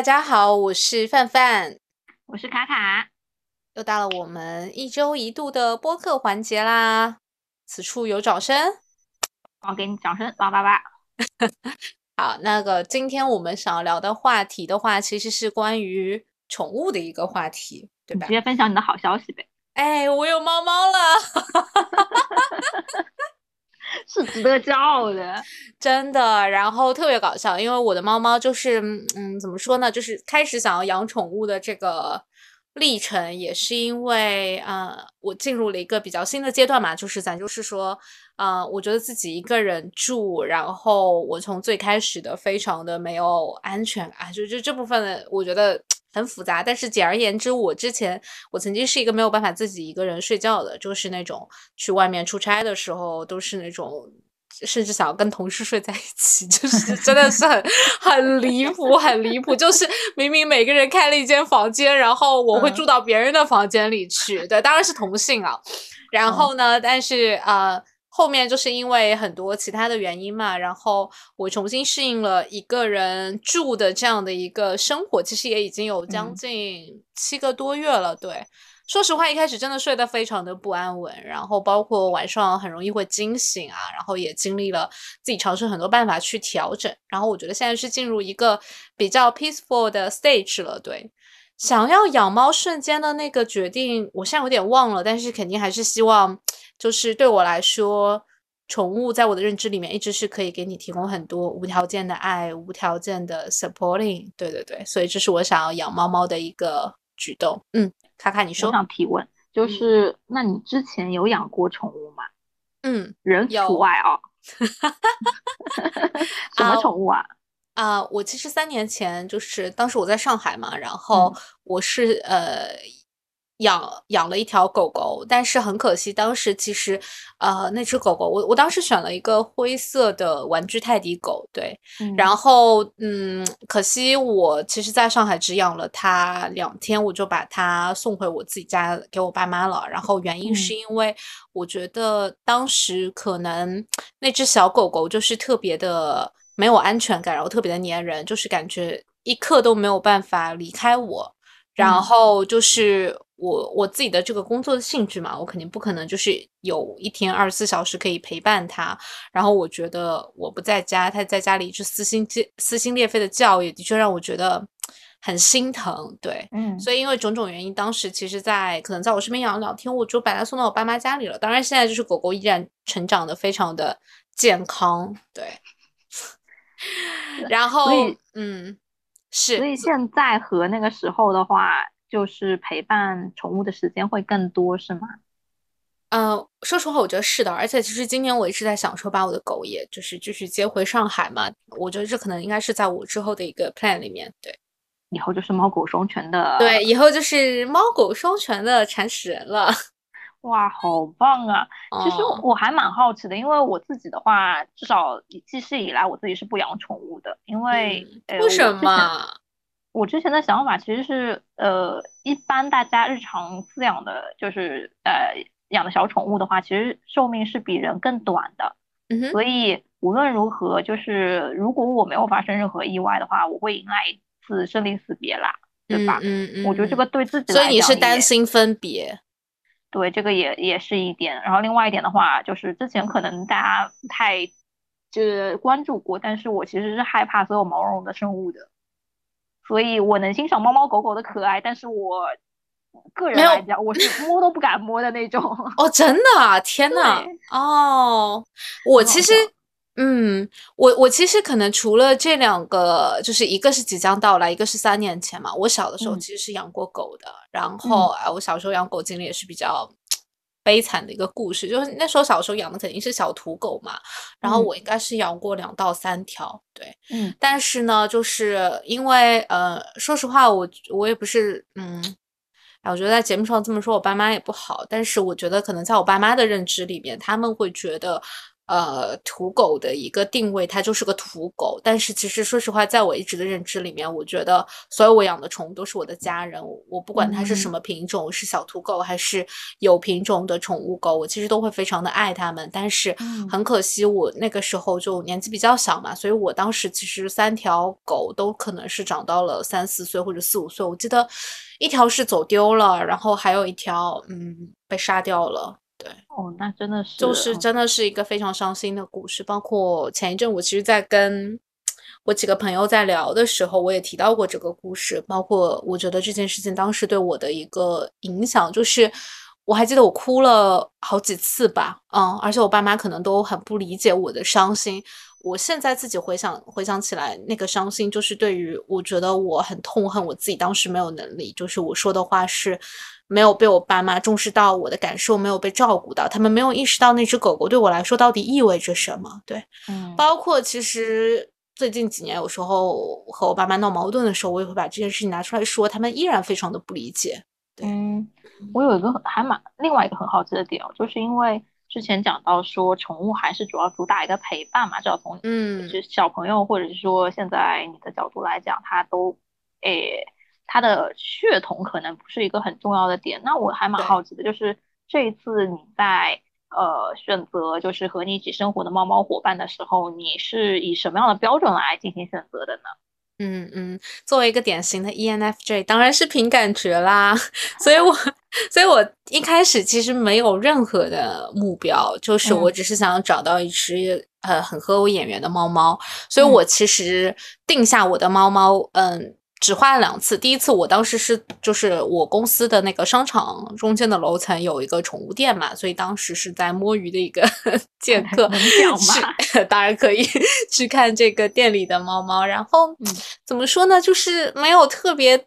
大家好，我是范范，我是卡卡，又到了我们一周一度的播客环节啦。此处有掌声，我给你掌声，叭叭叭。好，那个今天我们想要聊的话题的话，其实是关于宠物的一个话题，对吧？直接分享你的好消息呗。哎，我有猫猫了。是值得骄傲的，真的。然后特别搞笑，因为我的猫猫就是，嗯，怎么说呢？就是开始想要养宠物的这个历程，也是因为，呃，我进入了一个比较新的阶段嘛。就是咱就是说，呃，我觉得自己一个人住，然后我从最开始的非常的没有安全感，就就这部分的，我觉得。很复杂，但是简而言之，我之前我曾经是一个没有办法自己一个人睡觉的，就是那种去外面出差的时候，都是那种甚至想要跟同事睡在一起，就是真的是很很离谱，很离谱。就是明明每个人开了一间房间，然后我会住到别人的房间里去，对，当然是同性啊。然后呢，但是呃。后面就是因为很多其他的原因嘛，然后我重新适应了一个人住的这样的一个生活，其实也已经有将近七个多月了。对，说实话，一开始真的睡得非常的不安稳，然后包括晚上很容易会惊醒啊，然后也经历了自己尝试很多办法去调整，然后我觉得现在是进入一个比较 peaceful 的 stage 了。对，想要养猫瞬间的那个决定，我现在有点忘了，但是肯定还是希望。就是对我来说，宠物在我的认知里面一直是可以给你提供很多无条件的爱、无条件的 supporting。对对对，所以这是我想要养猫猫的一个举动。嗯，卡卡，你说。我想提问，就是那你之前有养过宠物吗？嗯，人除外哦。什么宠物啊？啊，我其实三年前就是当时我在上海嘛，然后我是呃。养养了一条狗狗，但是很可惜，当时其实，呃，那只狗狗，我我当时选了一个灰色的玩具泰迪狗，对，然后，嗯，可惜我其实在上海只养了它两天，我就把它送回我自己家给我爸妈了。然后原因是因为我觉得当时可能那只小狗狗就是特别的没有安全感，然后特别的粘人，就是感觉一刻都没有办法离开我，然后就是。我我自己的这个工作的性质嘛，我肯定不可能就是有一天二十四小时可以陪伴他。然后我觉得我不在家，他在家里一直撕心裂撕心裂肺的叫，也的确让我觉得很心疼。对，嗯，所以因为种种原因，当时其实，在可能在我身边养了两天，我就把它送到我爸妈家里了。当然，现在就是狗狗依然成长的非常的健康。对，然后嗯，是，所以现在和那个时候的话。就是陪伴宠物的时间会更多，是吗？嗯，说实话，我觉得是的。而且，其实今年我一直在想说，把我的狗，也就是继续接回上海嘛。我觉得这可能应该是在我之后的一个 plan 里面。对，以后就是猫狗双全的。对，以后就是猫狗双全的铲屎人了。哇，好棒啊！其实我还蛮好奇的，因为我自己的话，至少记事以来，我自己是不养宠物的，因为为什么？我之前的想法其实是，呃，一般大家日常饲养的，就是呃养的小宠物的话，其实寿命是比人更短的。嗯哼。所以无论如何，就是如果我没有发生任何意外的话，我会迎来一次生离死别啦，对吧？嗯嗯。我觉得这个对自己，所以你是担心分别？对，这个也也是一点。然后另外一点的话，就是之前可能大家不太就是关注过，但是我其实是害怕所有毛茸茸的生物的。所以我能欣赏猫猫狗狗的可爱，但是我个人来讲，我是摸都不敢摸的那种。哦，真的啊？天 呐！哦，我其实，嗯，我我其实可能除了这两个，就是一个是即将到来，一个是三年前嘛。我小的时候其实是养过狗的，然后啊，我小时候养狗经历也是比较。悲惨的一个故事，就是那时候小时候养的肯定是小土狗嘛，然后我应该是养过两到三条，对，嗯，但是呢，就是因为呃，说实话，我我也不是，嗯，哎，我觉得在节目上这么说，我爸妈也不好，但是我觉得可能在我爸妈的认知里面，他们会觉得，呃土狗的一个定位，它就是个土狗。但是其实说实话，在我一直的认知里面，我觉得所有我养的宠物都是我的家人。我不管它是什么品种，是小土狗还是有品种的宠物狗，我其实都会非常的爱它们。但是很可惜，我那个时候就年纪比较小嘛，所以我当时其实三条狗都可能是长到了三四岁或者四五岁。我记得一条是走丢了，然后还有一条嗯被杀掉了。对，哦，那真的是，就是真的是一个非常伤心的故事。包括前一阵，我其实，在跟我几个朋友在聊的时候，我也提到过这个故事。包括我觉得这件事情当时对我的一个影响，就是我还记得我哭了好几次吧，嗯，而且我爸妈可能都很不理解我的伤心。我现在自己回想回想起来，那个伤心就是对于我觉得我很痛恨我自己当时没有能力，就是我说的话是。没有被我爸妈重视到我的感受，没有被照顾到，他们没有意识到那只狗狗对我来说到底意味着什么。对，嗯，包括其实最近几年，有时候和我爸妈闹矛盾的时候，我也会把这件事情拿出来说，他们依然非常的不理解。嗯，我有一个还蛮另外一个很好奇的点哦，就是因为之前讲到说，宠物还是主要主打一个陪伴嘛，就要从嗯，就小朋友或者是说现在你的角度来讲，它都诶。它的血统可能不是一个很重要的点，那我还蛮好奇的，就是这一次你在呃选择就是和你一起生活的猫猫伙伴的时候，你是以什么样的标准来进行选择的呢？嗯嗯，作为一个典型的 ENFJ，当然是凭感觉啦。所以我所以我一开始其实没有任何的目标，就是我只是想找到一只呃很合我眼缘的猫猫，所以我其实定下我的猫猫，嗯。只换了两次，第一次我当时是就是我公司的那个商场中间的楼层有一个宠物店嘛，所以当时是在摸鱼的一个 剑客，去当然可以去看这个店里的猫猫，然后怎么说呢，就是没有特别。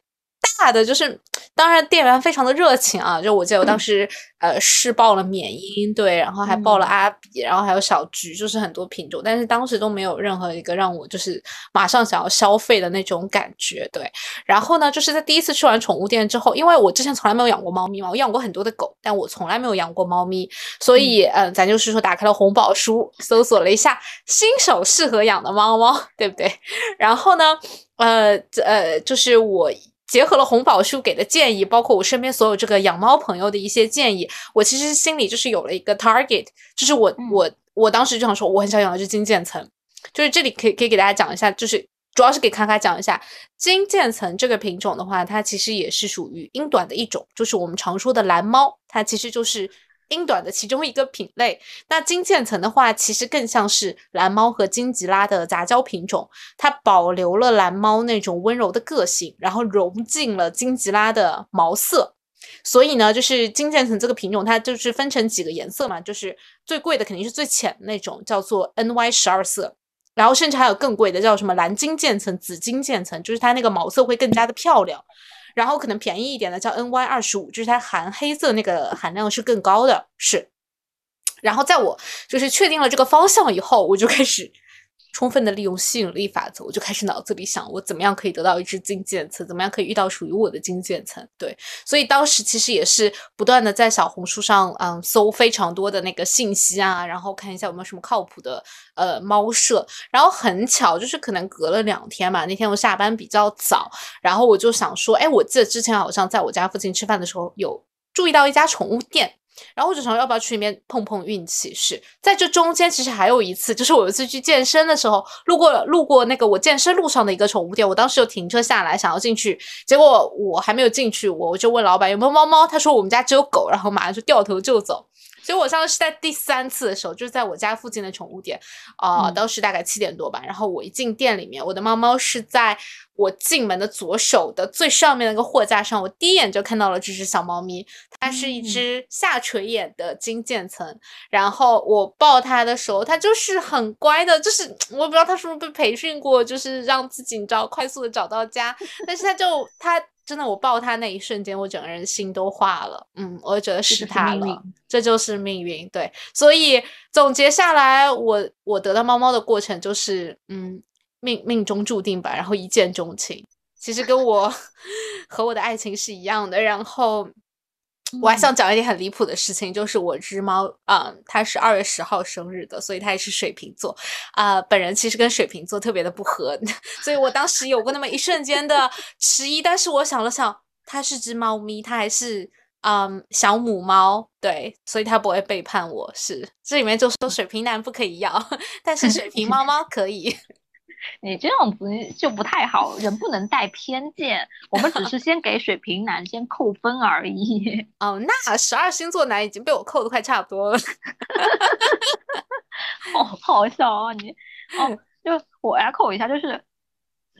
大的就是，当然店员非常的热情啊，就我记得我当时呃试报了缅因，对，然后还报了阿比，然后还有小菊，就是很多品种，但是当时都没有任何一个让我就是马上想要消费的那种感觉，对。然后呢，就是在第一次去完宠物店之后，因为我之前从来没有养过猫咪嘛，我养过很多的狗，但我从来没有养过猫咪，所以嗯，咱就是说打开了红宝书，搜索了一下新手适合养的猫猫，对不对？然后呢，呃呃，就是我。结合了红宝书给的建议，包括我身边所有这个养猫朋友的一些建议，我其实心里就是有了一个 target，就是我我我当时就想说，我很想养一只金渐层，就是这里可以可以给大家讲一下，就是主要是给卡卡讲一下金渐层这个品种的话，它其实也是属于英短的一种，就是我们常说的蓝猫，它其实就是。英短的其中一个品类，那金渐层的话，其实更像是蓝猫和金吉拉的杂交品种，它保留了蓝猫那种温柔的个性，然后融进了金吉拉的毛色。所以呢，就是金渐层这个品种，它就是分成几个颜色嘛，就是最贵的肯定是最浅的那种，叫做 NY 十二色，然后甚至还有更贵的，叫什么蓝金渐层、紫金渐层，就是它那个毛色会更加的漂亮。然后可能便宜一点的叫 NY 二十五，就是它含黑色那个含量是更高的，是。然后在我就是确定了这个方向以后，我就开始。充分的利用吸引力法则，我就开始脑子里想，我怎么样可以得到一只金渐层，怎么样可以遇到属于我的金渐层？对，所以当时其实也是不断的在小红书上，嗯，搜非常多的那个信息啊，然后看一下有没有什么靠谱的呃猫舍。然后很巧，就是可能隔了两天嘛，那天我下班比较早，然后我就想说，哎，我记得之前好像在我家附近吃饭的时候有注意到一家宠物店。然后我就想要不要去里面碰碰运气？是在这中间，其实还有一次，就是我有一次去健身的时候，路过路过那个我健身路上的一个宠物店，我当时就停车下来想要进去，结果我还没有进去，我我就问老板有没有猫猫，他说我们家只有狗，然后马上就掉头就走。所以我上次是在第三次的时候，就是在我家附近的宠物店，啊，当时大概七点多吧。然后我一进店里面，我的猫猫是在我进门的左手的最上面那个货架上，我第一眼就看到了这只小猫咪，它是一只下垂眼的金渐层。然后我抱它的时候，它就是很乖的，就是 我不知道它是不是被培训过，就是让自己你知道快速的找到家，但是它就它。真的，我抱他那一瞬间，我整个人心都化了。嗯，我觉得是他了，这就是命运。对，所以总结下来，我我得到猫猫的过程就是，嗯，命命中注定吧，然后一见钟情。其实跟我 和我的爱情是一样的。然后我还想讲一点很离谱的事情，就是我只猫啊，它是二月十号生日的，所以它也是水瓶座啊。本人其实跟水瓶座特别的不合，所以我当时有过那么一瞬间的迟疑。但是我想了想，它是只猫咪，它还是嗯小母猫，对，所以它不会背叛我。是这里面就说水瓶男不可以要，但是水瓶猫猫可以。你这样子就不太好，人不能带偏见。我们只是先给水瓶男先扣分而已。哦，那十二星座男已经被我扣的快差不多了。好好笑啊你！哦，就我要扣一下，就是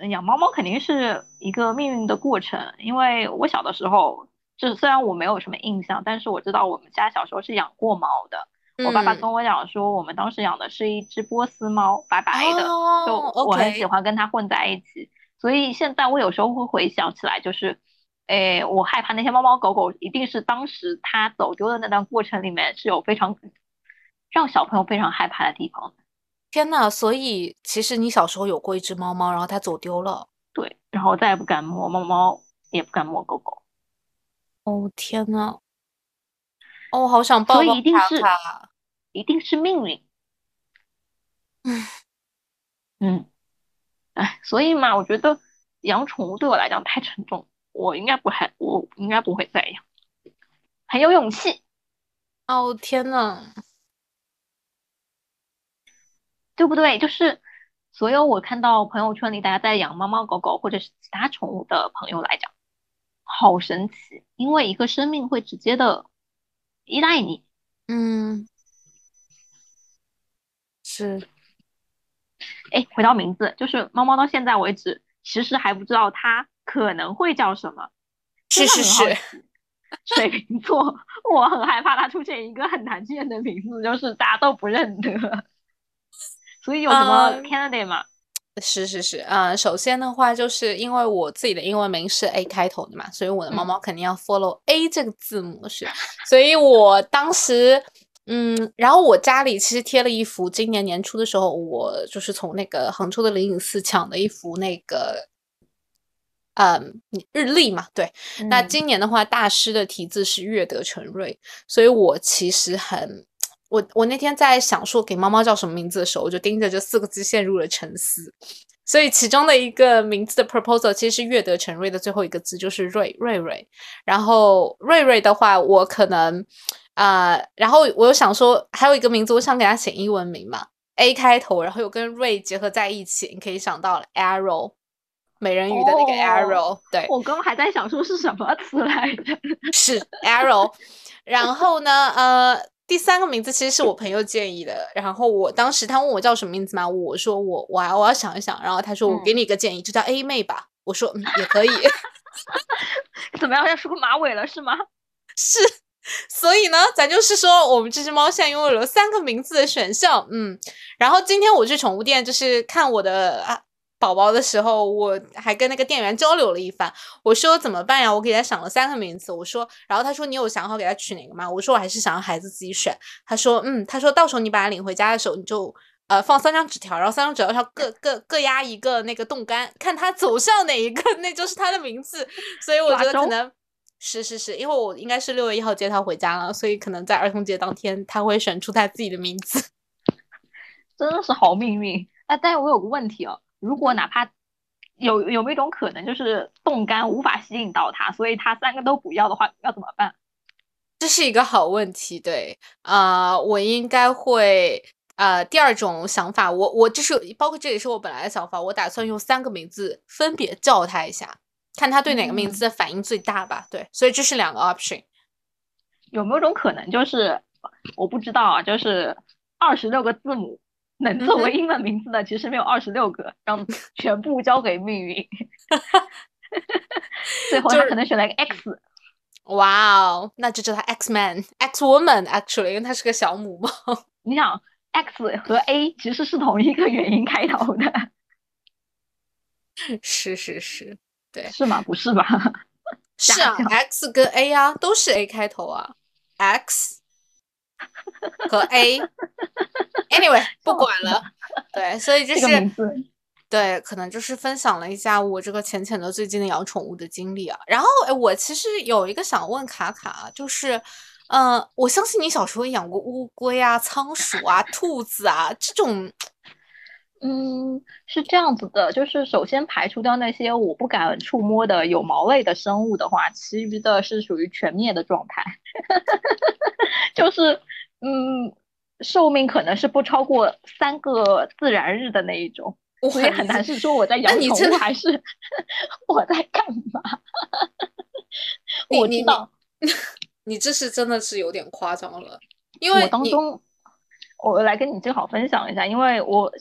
养猫猫肯定是一个命运的过程。因为我小的时候，就是虽然我没有什么印象，但是我知道我们家小时候是养过猫的。我爸爸跟我讲说，我们当时养的是一只波斯猫，白白的，就我很喜欢跟它混在一起。所以现在我有时候会回想起来，就是，诶，我害怕那些猫猫狗狗，一定是当时它走丢的那段过程里面是有非常让小朋友非常害怕的地方。天呐，所以其实你小时候有过一只猫猫，然后它走丢了。对，然后再也不敢摸猫猫，也不敢摸狗狗。哦天呐！哦，好想抱抱它，一定是命运。嗯嗯，哎，所以嘛，我觉得养宠物对我来讲太沉重，我应该不还，我应该不会再养，很有勇气。哦天呐，对不对？就是所有我看到朋友圈里大家在养猫猫狗狗或者是其他宠物的朋友来讲，好神奇，因为一个生命会直接的。依赖你，嗯，是，哎，回到名字，就是猫猫到现在为止，其实还不知道它可能会叫什么。是是是，水瓶座，我很害怕它出现一个很难见的名字，就是大家都不认得。所以有什么 candidate 吗？是是是，嗯，首先的话，就是因为我自己的英文名是 A 开头的嘛，所以我的猫猫肯定要 follow A 这个字母是，所以我当时，嗯，然后我家里其实贴了一幅，今年年初的时候，我就是从那个杭州的灵隐寺抢的一幅那个，嗯，日历嘛，对，那今年的话，大师的题字是月德成瑞，所以我其实很。我我那天在想说给猫猫叫什么名字的时候，我就盯着这四个字陷入了沉思。所以其中的一个名字的 proposal 其实是“悦得成瑞”的最后一个字就是“瑞瑞瑞”。然后“瑞瑞”的话，我可能啊，然后我又想说还有一个名字，我想给它写英文名嘛，A 开头，然后又跟“瑞”结合在一起，你可以想到了 “arrow”，美人鱼的那个 “arrow”。对，我刚刚还在想说是什么词来着，是 “arrow”。然后呢，呃。第三个名字其实是我朋友建议的，然后我当时他问我叫什么名字嘛，我说我我我要想一想，然后他说我给你一个建议，就叫 A 妹吧。我说嗯也可以，怎么样要梳个马尾了是吗？是，所以呢，咱就是说我们这只猫现在拥有了三个名字的选项，嗯，然后今天我去宠物店就是看我的啊。宝宝的时候，我还跟那个店员交流了一番。我说怎么办呀？我给他想了三个名字。我说，然后他说你有想好给他取哪个吗？我说我还是想让孩子自己选。他说嗯，他说到时候你把他领回家的时候，你就呃放三张纸条，然后三张纸条上各各各压一个那个冻干，看他走向哪一个，那就是他的名字。所以我觉得可能是是是，因为我应该是六月一号接他回家了，所以可能在儿童节当天他会选出他自己的名字。真的是好命运。哎，但是我有个问题哦。如果哪怕有有没有一种可能，就是冻干无法吸引到它，所以它三个都不要的话，要怎么办？这是一个好问题。对，啊，我应该会，呃，第二种想法，我我就是包括这也是我本来的想法，我打算用三个名字分别叫它一下，看它对哪个名字的反应最大吧。对，所以这是两个 option。有没有种可能，就是我不知道啊，就是二十六个字母。能作为英文名字的其实没有二十六个，让 全部交给命运。最后他可能选了一个 X。哇哦，那就叫他 X Man、X Woman，actually，因为他是个小母猫。你想，X 和 A 其实是同一个元音开头的。是是是，对。是吗？不是吧？是啊，X 跟 A 啊，都是 A 开头啊，X。和 A，Anyway，不管了。对，所以就是对，可能就是分享了一下我这个浅浅的最近的养宠物的经历啊。然后，哎，我其实有一个想问卡卡，就是，嗯，我相信你小时候养过乌龟啊、仓鼠啊、兔子啊这种。嗯，是这样子的，就是首先排除掉那些我不敢触摸的有毛类的生物的话，其余的是属于全灭的状态。就是嗯，寿命可能是不超过三个自然日的那一种，所以很难是说我在养宠物还是我在干嘛。我知道，你这是真的是有点夸张了，因为我当中。我来跟你正好分享一下，因为我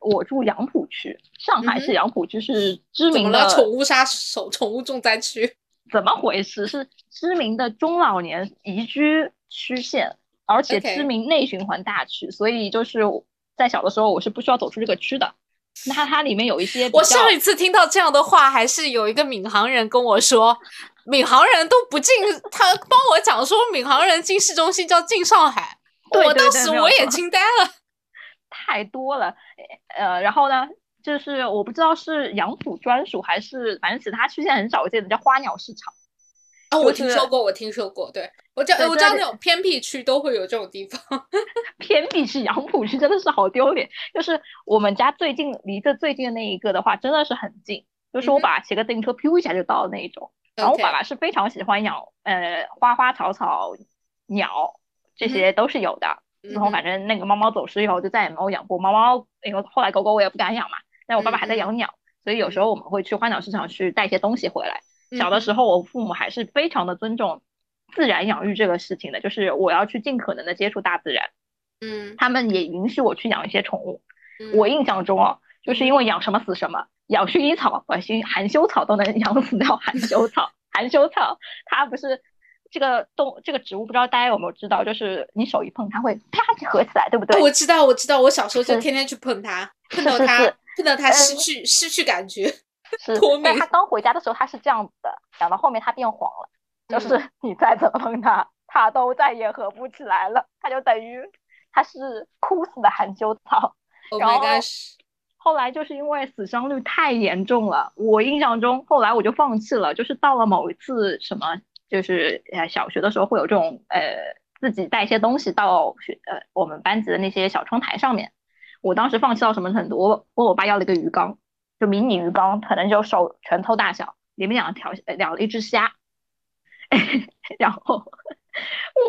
我住杨浦区，上海市杨浦区是知名的宠物杀手、宠物重灾区。怎么回事？是知名的中老年宜居区县，而且知名内循环大区，所以就是在小的时候我是不需要走出这个区的。那它里面有一些，我上一次听到这样的话，还是有一个闵行人跟我说，闵行人都不进，他帮我讲说，闵行人进市中心叫进上海。我当时我也惊呆了，太多了，呃，然后呢，就是我不知道是杨浦专属还是反正其他区现在很少见的叫花鸟市场。啊，我听说过，我听说过，对我知道我知道那种偏僻区都会有这种地方。偏僻区杨浦区真的是好丢脸，就是我们家最近离这最近的那一个的话，真的是很近，就是我爸骑个自行车，噗一下就到了那一种。然后我爸爸是非常喜欢养呃花花草草鸟。这些都是有的，然后反正那个猫猫走失以后就再也没有养过猫猫，因为后来狗狗我也不敢养嘛。但我爸爸还在养鸟，所以有时候我们会去花鸟市场去带一些东西回来。小的时候，我父母还是非常的尊重自然养育这个事情的，就是我要去尽可能的接触大自然。嗯，他们也允许我去养一些宠物。我印象中哦，就是因为养什么死什么，养薰衣草、把薰含羞草都能 养死掉含羞草。含羞草它不是。这个动这个植物不知道大家有没有知道，就是你手一碰它会啪就合起来，对不对？我知道，我知道，我小时候就天天去碰它，碰到它，碰到它失去失去感觉，脱敏。它刚回家的时候它是这样子的，养到后面它变黄了，就是你再怎么碰它，它都再也合不起来了，它就等于它是枯死的含羞草。然后后来就是因为死伤率太严重了，我印象中后来我就放弃了，就是到了某一次什么。就是呃小学的时候会有这种呃自己带一些东西到学呃我们班级的那些小窗台上面，我当时放弃到什么程度？我问我爸要了一个鱼缸，就迷你鱼缸，可能就手拳头大小，里面养了条养了一只虾，然后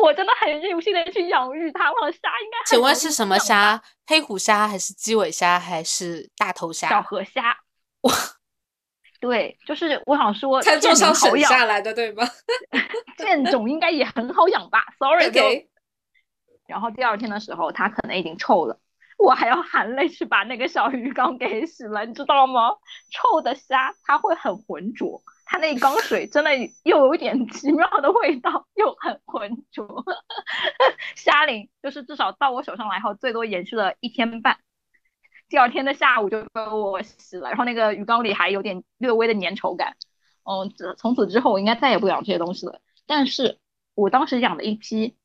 我真的很用心的去养育它，我的虾应该。请问是什么虾？黑虎虾还是鸡尾虾还是大头虾？小河虾。哇。对，就是我想说，餐桌上省下来的，对吗？剑种应该也很好养吧？Sorry，然后第二天的时候，它可能已经臭了，我还要含泪去把那个小鱼缸给洗了，你知道吗？臭的虾它会很浑浊，它那缸水真的又有一点奇妙的味道，又很浑浊。虾鳞就是至少到我手上来后，最多延续了一天半。第二天的下午就被我洗了，然后那个鱼缸里还有点略微的粘稠感。嗯，从此之后我应该再也不养这些东西了。但是我当时养的一批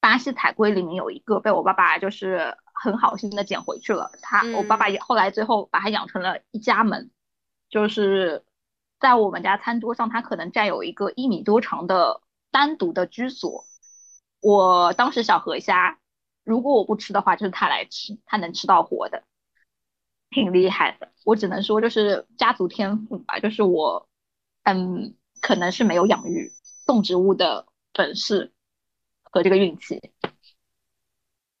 巴西彩龟里面有一个被我爸爸就是很好心的捡回去了。他我爸爸也后来最后把它养成了一家门，就是在我们家餐桌上，它可能占有一个一米多长的单独的居所。我当时小河虾。如果我不吃的话，就是他来吃，他能吃到活的，挺厉害的。我只能说，就是家族天赋吧，就是我，嗯，可能是没有养育动植物的本事和这个运气。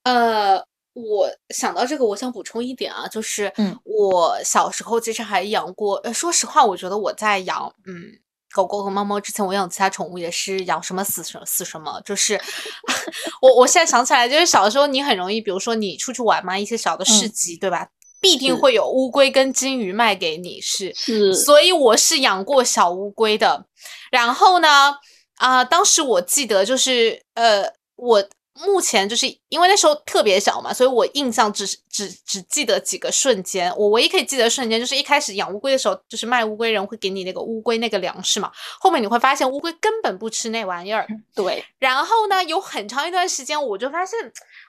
呃，我想到这个，我想补充一点啊，就是，嗯，我小时候其实还养过。呃，说实话，我觉得我在养，嗯。狗狗和猫猫之前，我养其他宠物也是养什么死什死什么。就是 我我现在想起来，就是小的时候你很容易，比如说你出去玩嘛，一些小的市集，对吧？必定会有乌龟跟金鱼卖给你，是是。所以我是养过小乌龟的。然后呢，啊，当时我记得就是呃，我。目前就是因为那时候特别小嘛，所以我印象只只只记得几个瞬间。我唯一可以记得瞬间就是一开始养乌龟的时候，就是卖乌龟人会给你那个乌龟那个粮食嘛。后面你会发现乌龟根本不吃那玩意儿。对。然后呢，有很长一段时间我就发现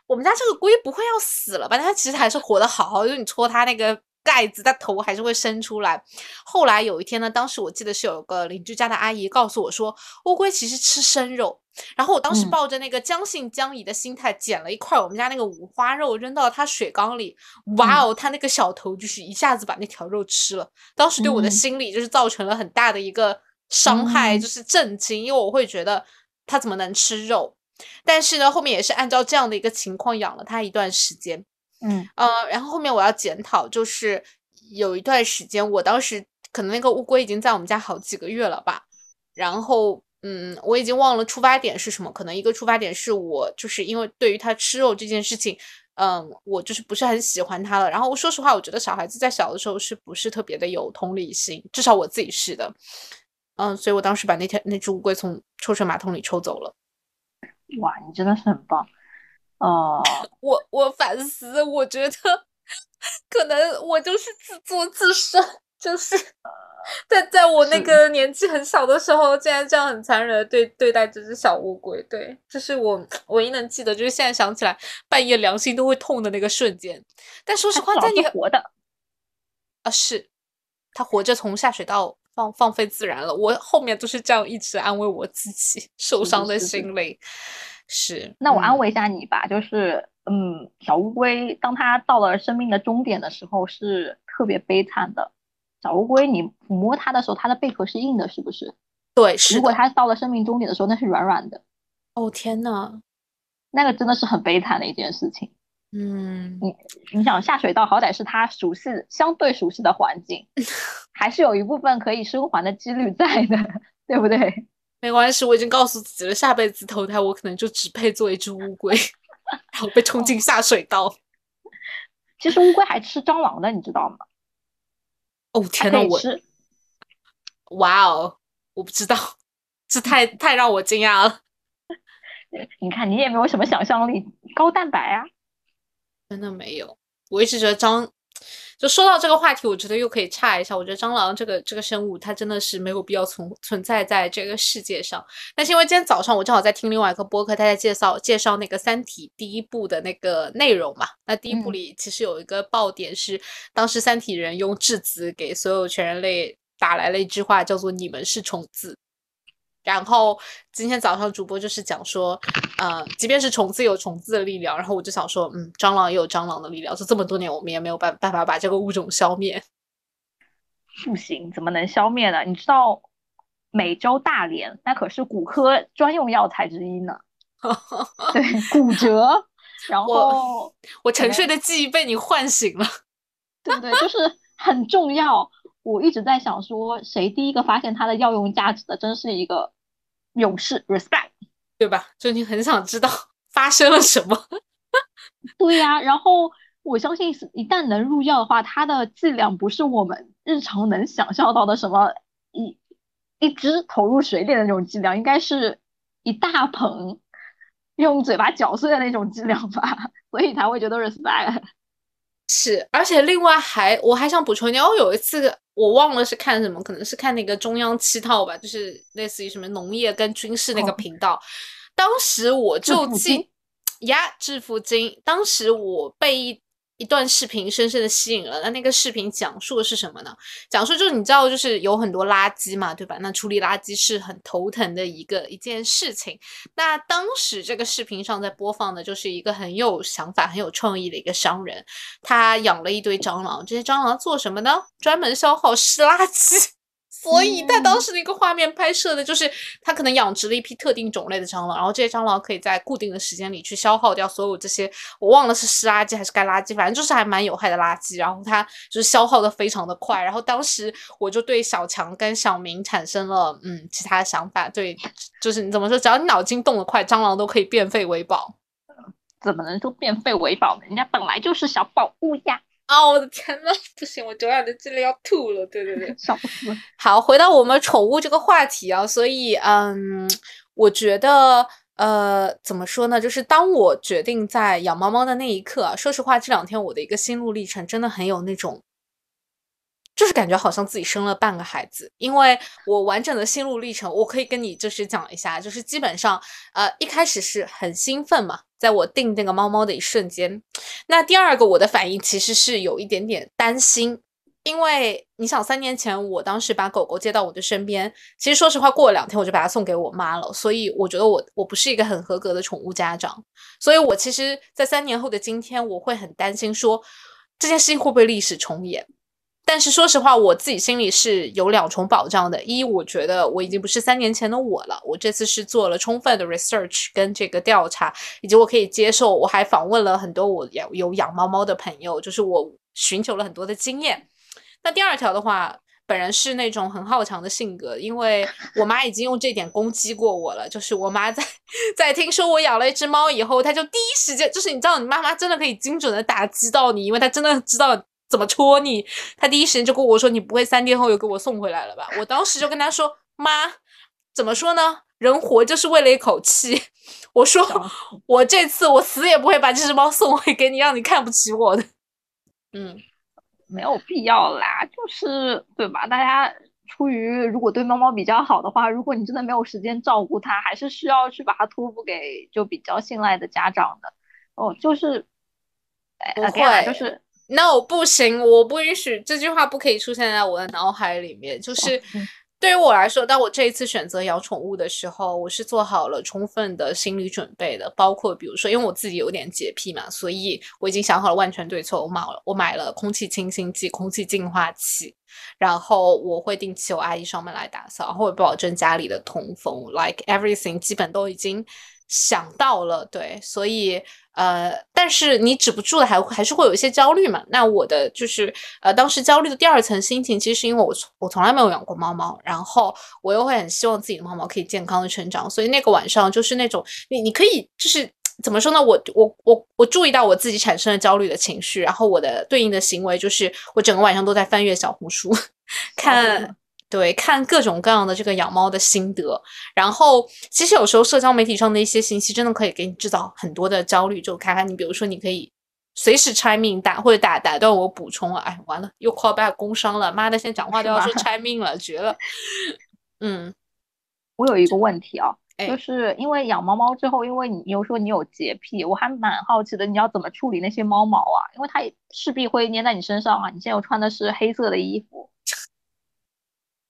我们家这个龟不会要死了吧？但它其实还是活得好好，就是你戳它那个盖子，它头还是会伸出来。后来有一天呢，当时我记得是有个邻居家的阿姨告诉我说，乌龟其实吃生肉。然后我当时抱着那个将信将疑的心态，捡了一块我们家那个五花肉扔到它水缸里，哇哦，它那个小头就是一下子把那条肉吃了。当时对我的心理就是造成了很大的一个伤害，就是震惊，因为我会觉得它怎么能吃肉？但是呢，后面也是按照这样的一个情况养了它一段时间，嗯呃，然后后面我要检讨，就是有一段时间，我当时可能那个乌龟已经在我们家好几个月了吧，然后嗯，我已经忘了出发点是什么，可能一个出发点是我就是因为对于它吃肉这件事情，嗯，我就是不是很喜欢它了。然后说实话，我觉得小孩子在小的时候是不是特别的有同理心，至少我自己是的，嗯，所以我当时把那条那只乌龟从抽水马桶里抽走了。哇，你真的是很棒，哦，我我反思，我觉得可能我就是自作自受，就是在在我那个年纪很小的时候，竟然这样很残忍的对对待这只小乌龟，对，这是我唯一能记得，就是现在想起来半夜良心都会痛的那个瞬间。但说实话，在你活的啊，是他活着从下水道。放放飞自然了，我后面都是这样一直安慰我自己受伤的心灵。是，那我安慰一下你吧，就是嗯，小乌龟当它到了生命的终点的时候是特别悲惨的。小乌龟，你抚摸它的时候，它的贝壳是硬的，是不是？对，是。如果它到了生命终点的时候，那是软软的。哦天呐，那个真的是很悲惨的一件事情。嗯，你你想下水道好歹是它熟悉相对熟悉的环境，还是有一部分可以生还的几率在的，对不对？没关系，我已经告诉自己了，下辈子投胎我可能就只配做一只乌龟，然后被冲进下水道。其实乌龟还吃蟑螂的，你知道吗？哦天呐，我哇哦，我不知道，这太 太让我惊讶了。你看，你也没有什么想象力，高蛋白啊。真的没有，我一直觉得蟑，就说到这个话题，我觉得又可以岔一下。我觉得蟑螂这个这个生物，它真的是没有必要存存在在这个世界上。但是因为今天早上我正好在听另外一个播客，他在介绍介绍那个《三体》第一部的那个内容嘛。那第一部里其实有一个爆点是，当时三体人用质子给所有全人类打来了一句话，叫做“你们是虫子”。然后今天早上主播就是讲说，呃，即便是虫子有虫子的力量，然后我就想说，嗯，蟑螂也有蟑螂的力量，就这么多年我们也没有办办法把这个物种消灭。不行，怎么能消灭呢？你知道美洲大蠊那可是骨科专用药材之一呢。对，骨折，然后我沉睡的记忆被你唤醒了，对不对？就是很重要。我一直在想说，谁第一个发现它的药用价值的，真是一个。勇士，respect，对吧？就你很想知道 发生了什么。对呀，然后我相信，一旦能入药的话，它的剂量不是我们日常能想象到的什么一一只投入水里的那种剂量，应该是一大盆用嘴巴搅碎的那种剂量吧，所以才会觉得 respect。是，而且另外还我还想补充一点，我有一次我忘了是看什么，可能是看那个中央七套吧，就是类似于什么农业跟军事那个频道，当时我就记呀，致富经，当时我被。一一段视频深深的吸引了，那那个视频讲述的是什么呢？讲述就是你知道，就是有很多垃圾嘛，对吧？那处理垃圾是很头疼的一个一件事情。那当时这个视频上在播放的就是一个很有想法、很有创意的一个商人，他养了一堆蟑螂，这些蟑螂做什么呢？专门消耗湿垃圾。所以他当时的一个画面拍摄的就是，他可能养殖了一批特定种类的蟑螂，然后这些蟑螂可以在固定的时间里去消耗掉所有这些，我忘了是湿垃圾还是干垃圾，反正就是还蛮有害的垃圾。然后它就是消耗的非常的快。然后当时我就对小强跟小明产生了嗯其他的想法，对，就是你怎么说，只要你脑筋动得快，蟑螂都可以变废为宝。怎么能说变废为宝呢？人家本来就是小宝物呀。啊！我的天呐，不行，我久仰的记得要吐了。对对对，笑死！好，回到我们宠物这个话题啊，所以嗯，我觉得呃，怎么说呢？就是当我决定在养猫猫的那一刻啊，说实话，这两天我的一个心路历程真的很有那种，就是感觉好像自己生了半个孩子。因为我完整的心路历程，我可以跟你就是讲一下，就是基本上呃，一开始是很兴奋嘛。在我定那个猫猫的一瞬间。那第二个我的反应其实是有一点点担心。因为你想，三年前我当时把狗狗接到我的身边，其实说实话，过了两天我就把它送给我妈了。所以我觉得我我不是一个很合格的宠物家长。所以我其实，在三年后的今天，我会很担心说这件事情会不会历史重演。但是说实话，我自己心里是有两重保障的：一，我觉得我已经不是三年前的我了，我这次是做了充分的 research 跟这个调查，以及我可以接受。我还访问了很多我有有养猫猫的朋友，就是我寻求了很多的经验。那第二条的话，本人是那种很好强的性格，因为我妈已经用这点攻击过我了。就是我妈在在听说我养了一只猫以后，她就第一时间，就是你知道，你妈妈真的可以精准的打击到你，因为她真的知道怎么戳你。他第一时间就跟我说：“你不会三天后又给我送回来了吧？”我当时就跟他说：“妈，怎么说呢？人活就是为了一口气。我说我这次我死也不会把这只猫送回给你，让你看不起我的。”嗯。没有必要啦，就是对吧？大家出于如果对猫猫比较好的话，如果你真的没有时间照顾它，还是需要去把它托付给就比较信赖的家长的。哦，就是，不会，就是 no 不行，我不允许这句话不可以出现在我的脑海里面，就是。对于我来说，当我这一次选择养宠物的时候，我是做好了充分的心理准备的。包括比如说，因为我自己有点洁癖嘛，所以我已经想好了万全对策。我买了，我买了空气清新剂、空气净化器，然后我会定期有阿姨上门来打扫，然后保证家里的通风，like everything 基本都已经想到了。对，所以。呃，但是你止不住的，还还是会有一些焦虑嘛。那我的就是呃，当时焦虑的第二层心情，其实是因为我我从来没有养过猫猫，然后我又会很希望自己的猫猫可以健康的成长，所以那个晚上就是那种你你可以就是怎么说呢？我我我我注意到我自己产生了焦虑的情绪，然后我的对应的行为就是我整个晚上都在翻阅小红书，看。对，看各种各样的这个养猫的心得，然后其实有时候社交媒体上的一些信息真的可以给你制造很多的焦虑。就看看你，比如说你可以随时拆命打或者打打断我补充了，哎，完了又 call back 工伤了，妈的，现在讲话都要说 拆命了，绝了。嗯，我有一个问题啊，就是因为养猫猫之后，因为你又说你有洁癖，我还蛮好奇的，你要怎么处理那些猫毛啊？因为它也势必会粘在你身上啊。你现在又穿的是黑色的衣服。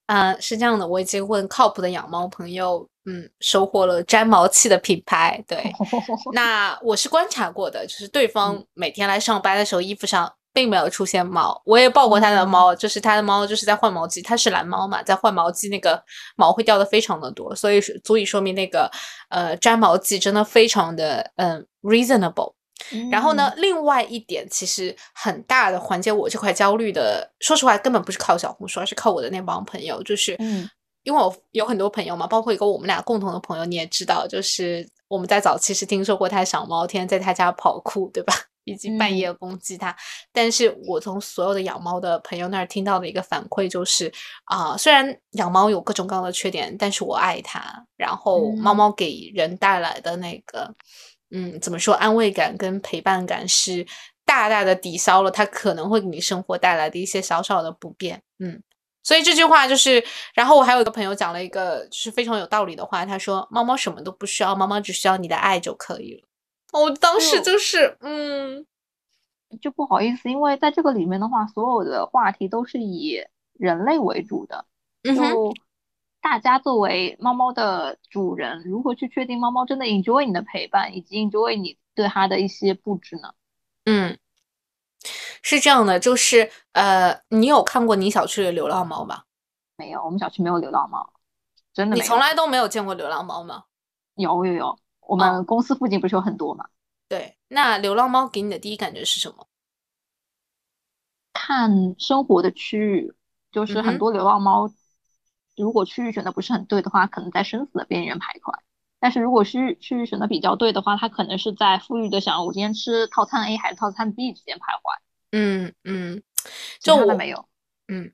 啊，是这样的，我已经问靠谱的养猫朋友，嗯，收获了粘毛器的品牌。对，那我是观察过的，就是对方每天来上班的时候，衣服上并没有出现毛。我也抱过他的猫，就是他的猫就是在换毛季，它是蓝猫嘛，在换毛季那个毛会掉的非常的多，所以足以说明那个呃粘毛剂真的非常的嗯 reasonable。然后呢，另外一点其实很大的缓解我这块焦虑的，说实话根本不是靠小红书，而是靠我的那帮朋友。就是，因为我有很多朋友嘛，包括一个我们俩共同的朋友，你也知道，就是我们在早期是听说过他小猫，天天在他家跑酷，对吧？以及半夜攻击他。但是我从所有的养猫的朋友那儿听到的一个反馈就是，啊，虽然养猫有各种各样的缺点，但是我爱它。然后猫猫给人带来的那个。嗯，怎么说？安慰感跟陪伴感是大大的抵消了它可能会给你生活带来的一些小小的不便。嗯，所以这句话就是，然后我还有一个朋友讲了一个就是非常有道理的话，他说：“猫猫什么都不需要，猫猫只需要你的爱就可以了。”我当时就是，嗯，就不好意思，因为在这个里面的话，所有的话题都是以人类为主的，就。大家作为猫猫的主人，如何去确定猫猫真的 enjoy 你的陪伴，以及 enjoy 你对它的一些布置呢？嗯，是这样的，就是呃，你有看过你小区的流浪猫吗？没有，我们小区没有流浪猫，真的。你从来都没有见过流浪猫吗？有有有，我们公司附近不是有很多吗？对，那流浪猫给你的第一感觉是什么？看生活的区域，就是很多流浪猫。如果区域选的不是很对的话，可能在生死的边缘徘徊；但是如果区域区域选的比较对的话，它可能是在富裕的想我今天吃套餐 A 还是套餐 B 之间徘徊。嗯嗯，就我没有。嗯，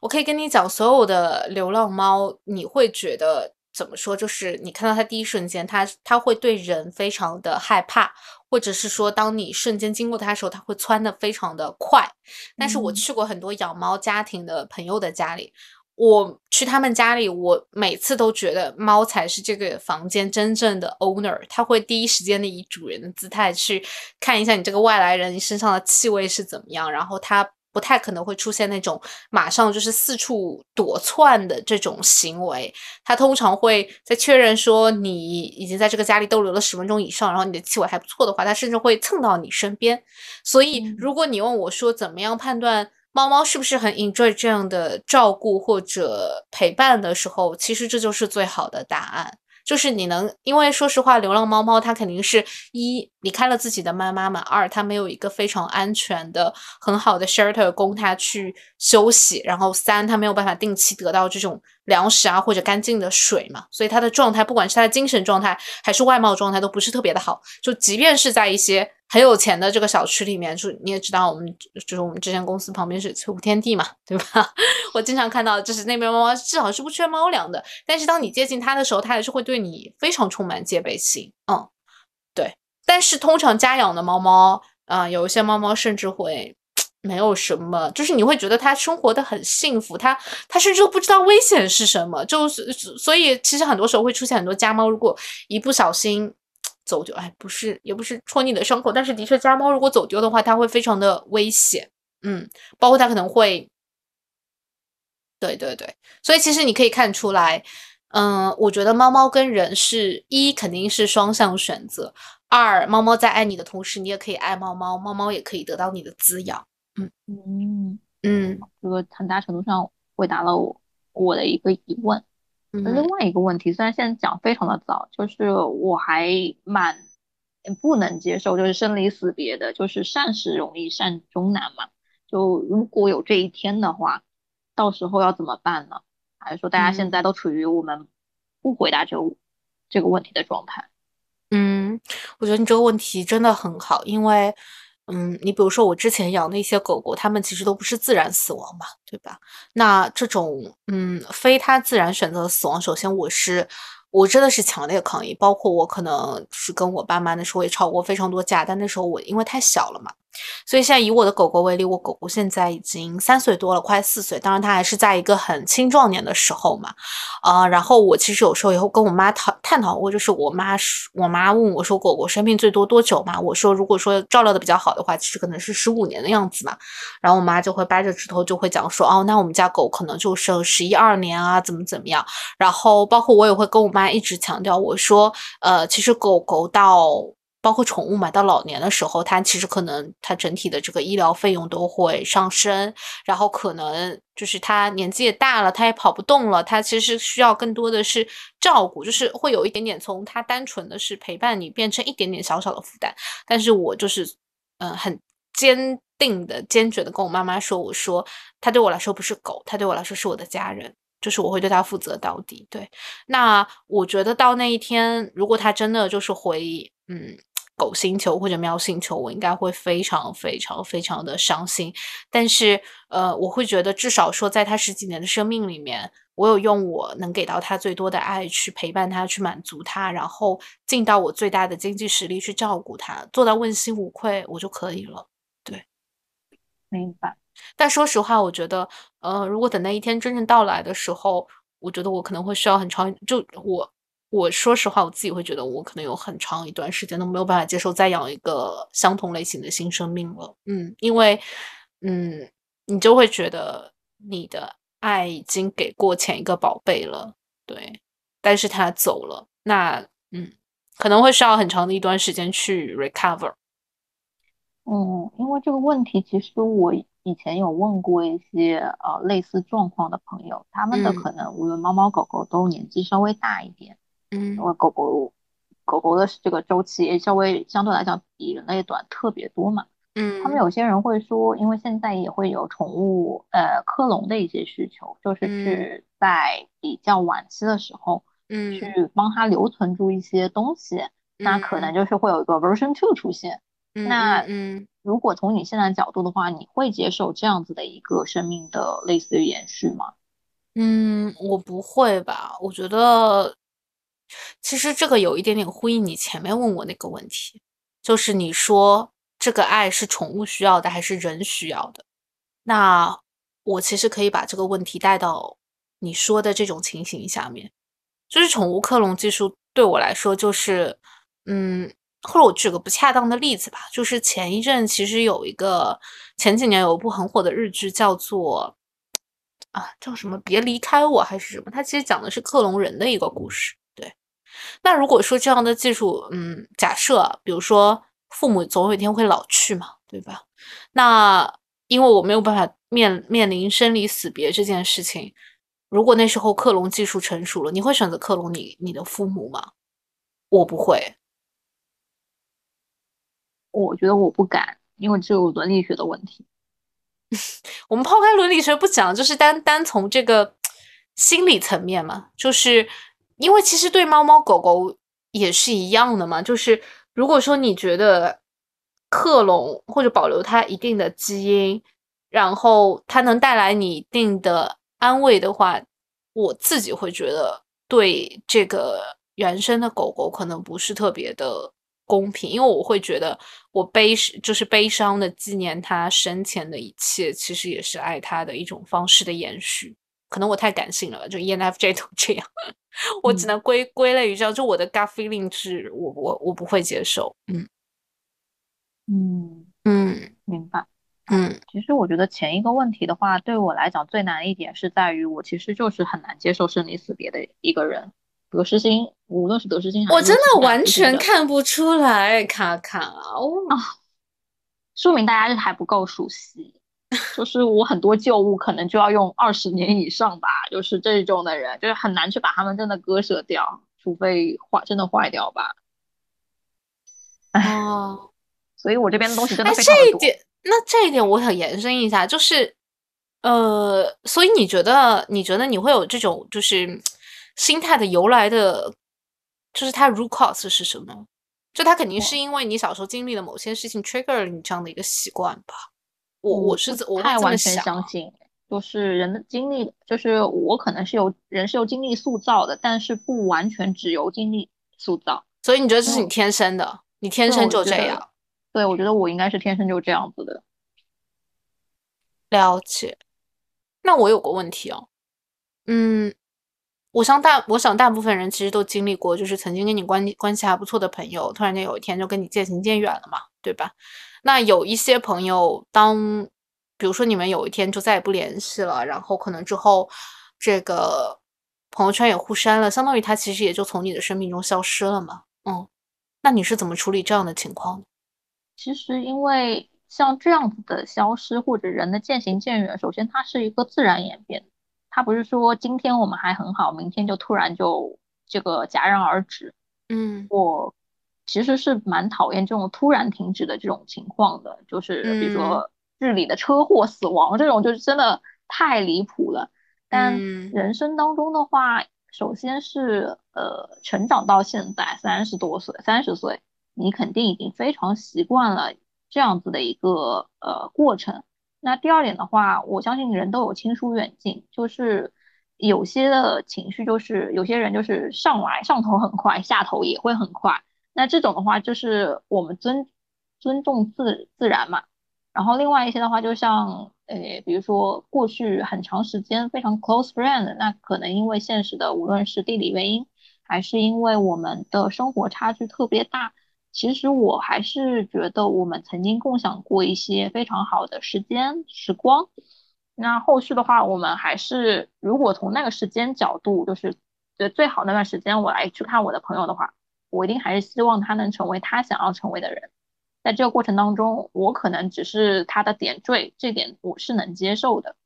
我可以跟你讲，所有的流浪猫，你会觉得怎么说？就是你看到它第一瞬间，它它会对人非常的害怕，或者是说，当你瞬间经过它的时候，它会窜的非常的快。但是我去过很多养猫家庭的朋友的家里。我去他们家里，我每次都觉得猫才是这个房间真正的 owner，它会第一时间的以主人的姿态去看一下你这个外来人，你身上的气味是怎么样，然后它不太可能会出现那种马上就是四处躲窜的这种行为，它通常会在确认说你已经在这个家里逗留了十分钟以上，然后你的气味还不错的话，它甚至会蹭到你身边。所以，如果你问我说怎么样判断？猫猫是不是很 enjoy 这样的照顾或者陪伴的时候？其实这就是最好的答案，就是你能，因为说实话，流浪猫猫它肯定是一离开了自己的妈妈嘛，二它没有一个非常安全的、很好的 shelter 供它去休息，然后三它没有办法定期得到这种粮食啊或者干净的水嘛，所以它的状态，不管是它的精神状态还是外貌状态，都不是特别的好。就即便是在一些很有钱的这个小区里面，就你也知道，我们就是我们之前公司旁边是翠湖天地嘛，对吧？我经常看到，就是那边猫猫至少是不缺猫粮的，但是当你接近它的时候，它还是会对你非常充满戒备心。嗯，对。但是通常家养的猫猫，啊，有一些猫猫甚至会没有什么，就是你会觉得它生活的很幸福，它它甚至都不知道危险是什么，就是所以其实很多时候会出现很多家猫，如果一不小心。走丢，哎，不是，也不是戳你的伤口，但是的确，家猫如果走丢的话，它会非常的危险，嗯，包括它可能会，对对对，所以其实你可以看出来，嗯，我觉得猫猫跟人是一肯定是双向选择，二猫猫在爱你的同时，你也可以爱猫猫，猫猫也可以得到你的滋养，嗯嗯嗯，这个很大程度上回答了我我的一个疑问。另外一个问题，虽然现在讲非常的早，就是我还蛮不能接受，就是生离死别的，就是善始容易善终难嘛。就如果有这一天的话，到时候要怎么办呢？还是说大家现在都处于我们不回答这个这个问题的状态？嗯，我觉得你这个问题真的很好，因为。嗯，你比如说我之前养的一些狗狗，它们其实都不是自然死亡嘛，对吧？那这种嗯非它自然选择死亡，首先我是。我真的是强烈抗议，包括我可能是跟我爸妈那时候也吵过非常多架，但那时候我因为太小了嘛，所以现在以我的狗狗为例，我狗狗现在已经三岁多了，快四岁，当然它还是在一个很青壮年的时候嘛，啊，然后我其实有时候也会跟我妈讨探讨过，就是我妈我妈问我说狗狗生病最多多久嘛？我说如果说照料的比较好的话，其实可能是十五年的样子嘛，然后我妈就会掰着指头就会讲说，哦，那我们家狗可能就剩十一二年啊，怎么怎么样，然后包括我也会跟我妈。一直强调我说，呃，其实狗狗到包括宠物嘛，到老年的时候，它其实可能它整体的这个医疗费用都会上升，然后可能就是它年纪也大了，它也跑不动了，它其实需要更多的是照顾，就是会有一点点从它单纯的是陪伴你变成一点点小小的负担。但是我就是，嗯，很坚定的、坚决的跟我妈妈说，我说它对我来说不是狗，它对我来说是我的家人。就是我会对他负责到底。对，那我觉得到那一天，如果他真的就是回嗯狗星球或者喵星球，我应该会非常非常非常的伤心。但是呃，我会觉得至少说，在他十几年的生命里面，我有用我能给到他最多的爱去陪伴他，去满足他，然后尽到我最大的经济实力去照顾他，做到问心无愧，我就可以了。对，明白。但说实话，我觉得，呃，如果等那一天真正到来的时候，我觉得我可能会需要很长，就我，我说实话，我自己会觉得我可能有很长一段时间都没有办法接受再养一个相同类型的新生命了。嗯，因为，嗯，你就会觉得你的爱已经给过前一个宝贝了，对，但是他走了，那，嗯，可能会需要很长的一段时间去 recover。嗯，因为这个问题，其实我。以前有问过一些呃类似状况的朋友，他们的可能无论猫猫狗狗都年纪稍微大一点，嗯，因为狗狗狗狗的这个周期也稍微相对来讲比人类短特别多嘛，嗯，他们有些人会说，因为现在也会有宠物呃克隆的一些需求，就是去在比较晚期的时候，嗯，去帮它留存住一些东西，那可能就是会有一个 version two 出现。那嗯，如果从你现在角度的话，你会接受这样子的一个生命的类似于延续吗？嗯，我不会吧。我觉得其实这个有一点点呼应你前面问我那个问题，就是你说这个爱是宠物需要的还是人需要的？那我其实可以把这个问题带到你说的这种情形下面，就是宠物克隆技术对我来说就是，嗯，或者我举个不恰当的例子吧，就是前一阵其实有一个前几年有一部很火的日剧叫做啊叫什么别离开我还是什么，它其实讲的是克隆人的一个故事。对，那如果说这样的技术，嗯，假设比如说父母总有一天会老去嘛，对吧？那因为我没有办法面面临生离死别这件事情。如果那时候克隆技术成熟了，你会选择克隆你你的父母吗？我不会，我觉得我不敢，因为这有伦理学的问题。我们抛开伦理学不讲，就是单单从这个心理层面嘛，就是因为其实对猫猫狗狗也是一样的嘛，就是如果说你觉得克隆或者保留它一定的基因，然后它能带来你一定的。安慰的话，我自己会觉得对这个原生的狗狗可能不是特别的公平，因为我会觉得我悲就是悲伤的纪念它生前的一切，其实也是爱它的一种方式的延续。可能我太感性了，就 ENFJ 都这样，我只能归归类于这样。就我的 gut feeling 是我我我不会接受。嗯嗯嗯，明白。嗯，其实我觉得前一个问题的话，对我来讲最难一点是在于我其实就是很难接受生离死别的一个人。得失心，无论是得失心，我真的完全看不出来，卡卡啊，说明大家还不够熟悉。就是我很多旧物可能就要用二十年以上吧，就是这种的人，就是很难去把他们真的割舍掉，除非坏真的坏掉吧。哦，所以我这边的东西真的非常多。那这一点我想延伸一下，就是，呃，所以你觉得，你觉得你会有这种就是心态的由来的，就是它 root cause 是什么？就它肯定是因为你小时候经历了某些事情 trigger 了你这样的一个习惯吧？我我是我太完全相信，就是人的经历，就是我可能是由人是由经历塑造的，但是不完全只由经历塑造。所以你觉得这是你天生的？你天生就这样？对，我觉得我应该是天生就这样子的。了解。那我有个问题哦，嗯，我想大，我想大部分人其实都经历过，就是曾经跟你关关系还不错的朋友，突然间有一天就跟你渐行渐远了嘛，对吧？那有一些朋友，当比如说你们有一天就再也不联系了，然后可能之后这个朋友圈也互删了，相当于他其实也就从你的生命中消失了嘛。嗯，那你是怎么处理这样的情况？其实，因为像这样子的消失或者人的渐行渐远，首先它是一个自然演变，它不是说今天我们还很好，明天就突然就这个戛然而止。嗯，我其实是蛮讨厌这种突然停止的这种情况的，就是比如说日里的车祸死亡这种，就是真的太离谱了。但人生当中的话，首先是呃，成长到现在三十多岁，三十岁。你肯定已经非常习惯了这样子的一个呃过程。那第二点的话，我相信人都有亲疏远近，就是有些的情绪，就是有些人就是上来上头很快，下头也会很快。那这种的话，就是我们尊尊重自自然嘛。然后另外一些的话，就像呃，比如说过去很长时间非常 close friend，那可能因为现实的无论是地理原因，还是因为我们的生活差距特别大。其实我还是觉得我们曾经共享过一些非常好的时间时光。那后续的话，我们还是如果从那个时间角度，就是对最好那段时间我来去看我的朋友的话，我一定还是希望他能成为他想要成为的人。在这个过程当中，我可能只是他的点缀，这点我是能接受的。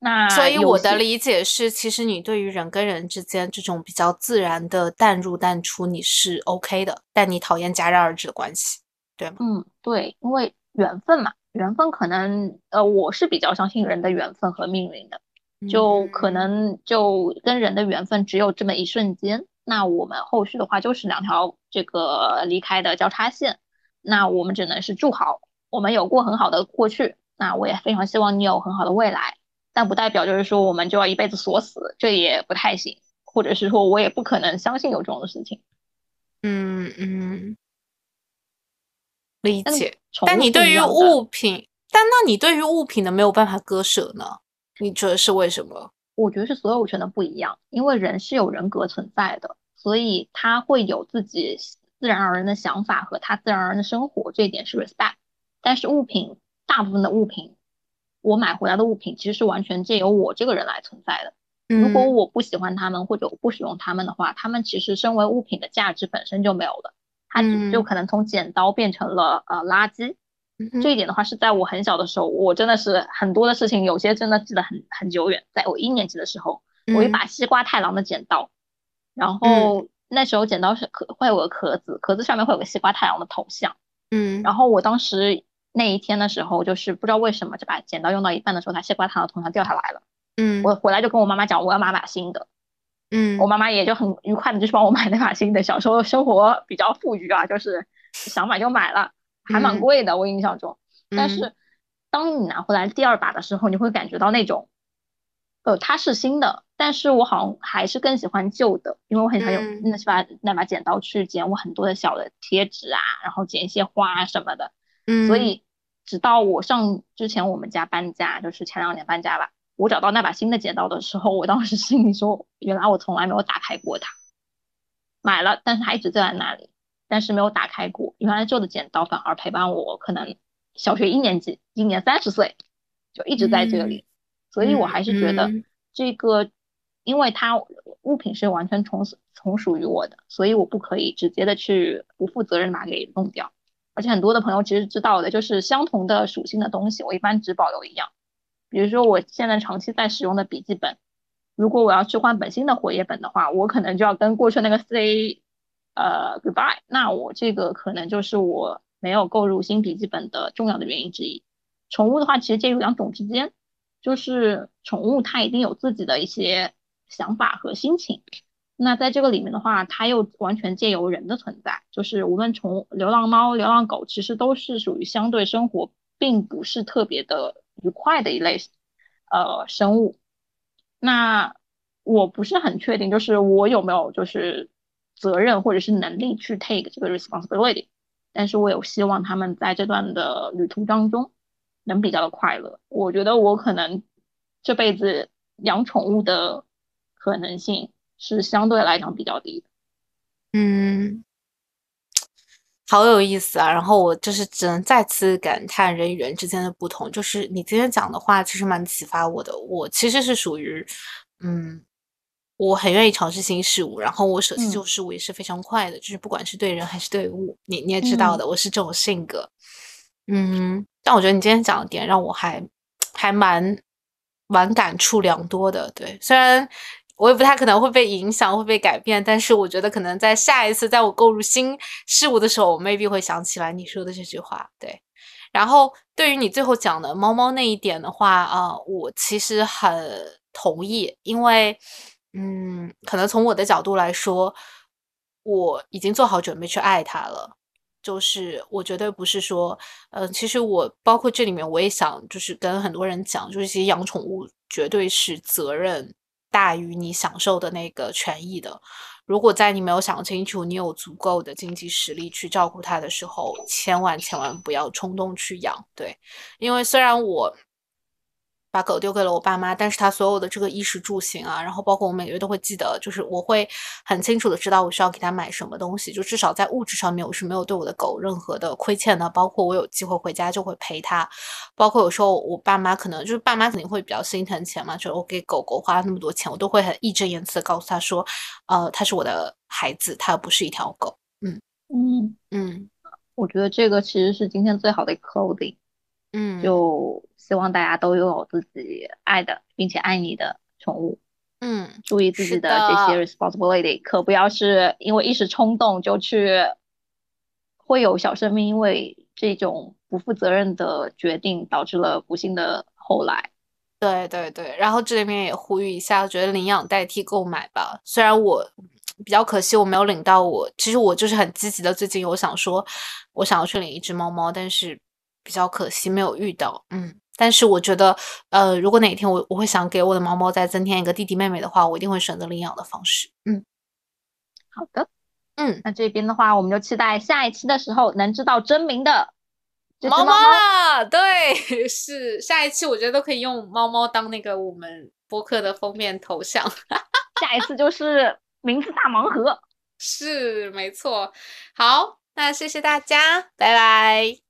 那所以我的理解是，其实你对于人跟人之间这种比较自然的淡入淡出，你是 OK 的，但你讨厌戛然而止的关系，对吗？嗯，对，因为缘分嘛，缘分可能呃，我是比较相信人的缘分和命运的，就可能就跟人的缘分只有这么一瞬间，那我们后续的话就是两条这个离开的交叉线，那我们只能是祝好，我们有过很好的过去，那我也非常希望你有很好的未来。但不代表就是说我们就要一辈子锁死，这也不太行，或者是说我也不可能相信有这种事情。嗯嗯，理解。但你对于物品，但那你对于物品的没有办法割舍呢？你觉得是为什么？我觉得是所有权的不一样，因为人是有人格存在的，所以他会有自己自然而然的想法和他自然而然的生活，这一点是 respect。但是物品，大部分的物品，我买回来的物品其实是完全借由我这个人来存在的。如果我不喜欢他们或者我不使用他们的话，他们其实身为物品的价值本身就没有了，它就可能从剪刀变成了呃垃圾。这一点的话是在我很小的时候，我真的是很多的事情，有些真的记得很很久远。在我一年级的时候，我一把西瓜太郎的剪刀，然后那时候剪刀是壳会有个壳子，壳子上面会有个西瓜太郎的头像。嗯，然后我当时那一天的时候，就是不知道为什么，这把剪刀用到一半的时候，它西瓜太郎的头像掉下来了。嗯，我回来就跟我妈妈讲，我要买把新的。嗯，我妈妈也就很愉快的，就是帮我买那把新的。小时候生活比较富裕啊，就是想买就买了。还蛮贵的，我印象中。但是当你拿回来第二把的时候，你会感觉到那种，呃，它是新的，但是我好像还是更喜欢旧的，因为我很喜欢用那把那把剪刀去剪我很多的小的贴纸啊，然后剪一些花什么的。嗯。所以直到我上之前我们家搬家，就是前两年搬家吧，我找到那把新的剪刀的时候，我当时心里说，原来我从来没有打开过它，买了，但是它一直在那里。但是没有打开过，原来旧的剪刀反而陪伴我，可能小学一年级，今年三十岁，就一直在这里，所以我还是觉得这个，因为它物品是完全从从属于我的，所以我不可以直接的去不负责任把它给弄掉。而且很多的朋友其实知道的，就是相同的属性的东西，我一般只保留一样。比如说我现在长期在使用的笔记本，如果我要去换本新的活页本的话，我可能就要跟过去那个 C。呃，goodbye。那我这个可能就是我没有购入新笔记本的重要的原因之一。宠物的话，其实介于两种之间，就是宠物它一定有自己的一些想法和心情。那在这个里面的话，它又完全借由人的存在，就是无论宠流浪猫、流浪狗，其实都是属于相对生活并不是特别的愉快的一类呃生物。那我不是很确定，就是我有没有就是。责任或者是能力去 take 这个 responsibility，但是我有希望他们在这段的旅途当中能比较的快乐。我觉得我可能这辈子养宠物的可能性是相对来讲比较低的。嗯，好有意思啊！然后我就是只能再次感叹人与人之间的不同。就是你今天讲的话，其实蛮启发我的。我其实是属于，嗯。我很愿意尝试新事物，然后我舍弃旧事物也是非常快的，就是不管是对人还是对物，你你也知道的，我是这种性格。嗯，但我觉得你今天讲的点让我还还蛮蛮感触良多的。对，虽然我也不太可能会被影响，会被改变，但是我觉得可能在下一次在我购入新事物的时候，我 maybe 会想起来你说的这句话。对，然后对于你最后讲的猫猫那一点的话啊，我其实很同意，因为。嗯，可能从我的角度来说，我已经做好准备去爱他了。就是我绝对不是说，呃，其实我包括这里面，我也想就是跟很多人讲，就是其实养宠物绝对是责任大于你享受的那个权益的。如果在你没有想清楚，你有足够的经济实力去照顾它的时候，千万千万不要冲动去养。对，因为虽然我。把狗丢给了我爸妈，但是他所有的这个衣食住行啊，然后包括我每个月都会记得，就是我会很清楚的知道我需要给他买什么东西，就至少在物质上面我是没有对我的狗任何的亏欠的。包括我有机会回家就会陪它，包括有时候我爸妈可能就是爸妈肯定会比较心疼钱嘛，就是我给狗狗花了那么多钱，我都会很义正言辞的告诉他说，呃，他是我的孩子，他不是一条狗。嗯嗯嗯，我觉得这个其实是今天最好的 clothing。嗯，就希望大家都拥有自己爱的并且爱你的宠物。嗯，注意自己的这些 responsibility，可不要是因为一时冲动就去，会有小生命因为这种不负责任的决定导致了不幸的后来。对对对，然后这里面也呼吁一下，我觉得领养代替购买吧。虽然我比较可惜我没有领到，我其实我就是很积极的，最近我想说，我想要去领一只猫猫，但是。比较可惜没有遇到，嗯，但是我觉得，呃，如果哪天我我会想给我的猫猫再增添一个弟弟妹妹的话，我一定会选择领养的方式，嗯，好的，嗯，那这边的话，我们就期待下一期的时候能知道真名的猫猫了，对，是下一期，我觉得都可以用猫猫当那个我们播客的封面头像。下一次就是名字大盲盒。是，没错。好，那谢谢大家，拜拜。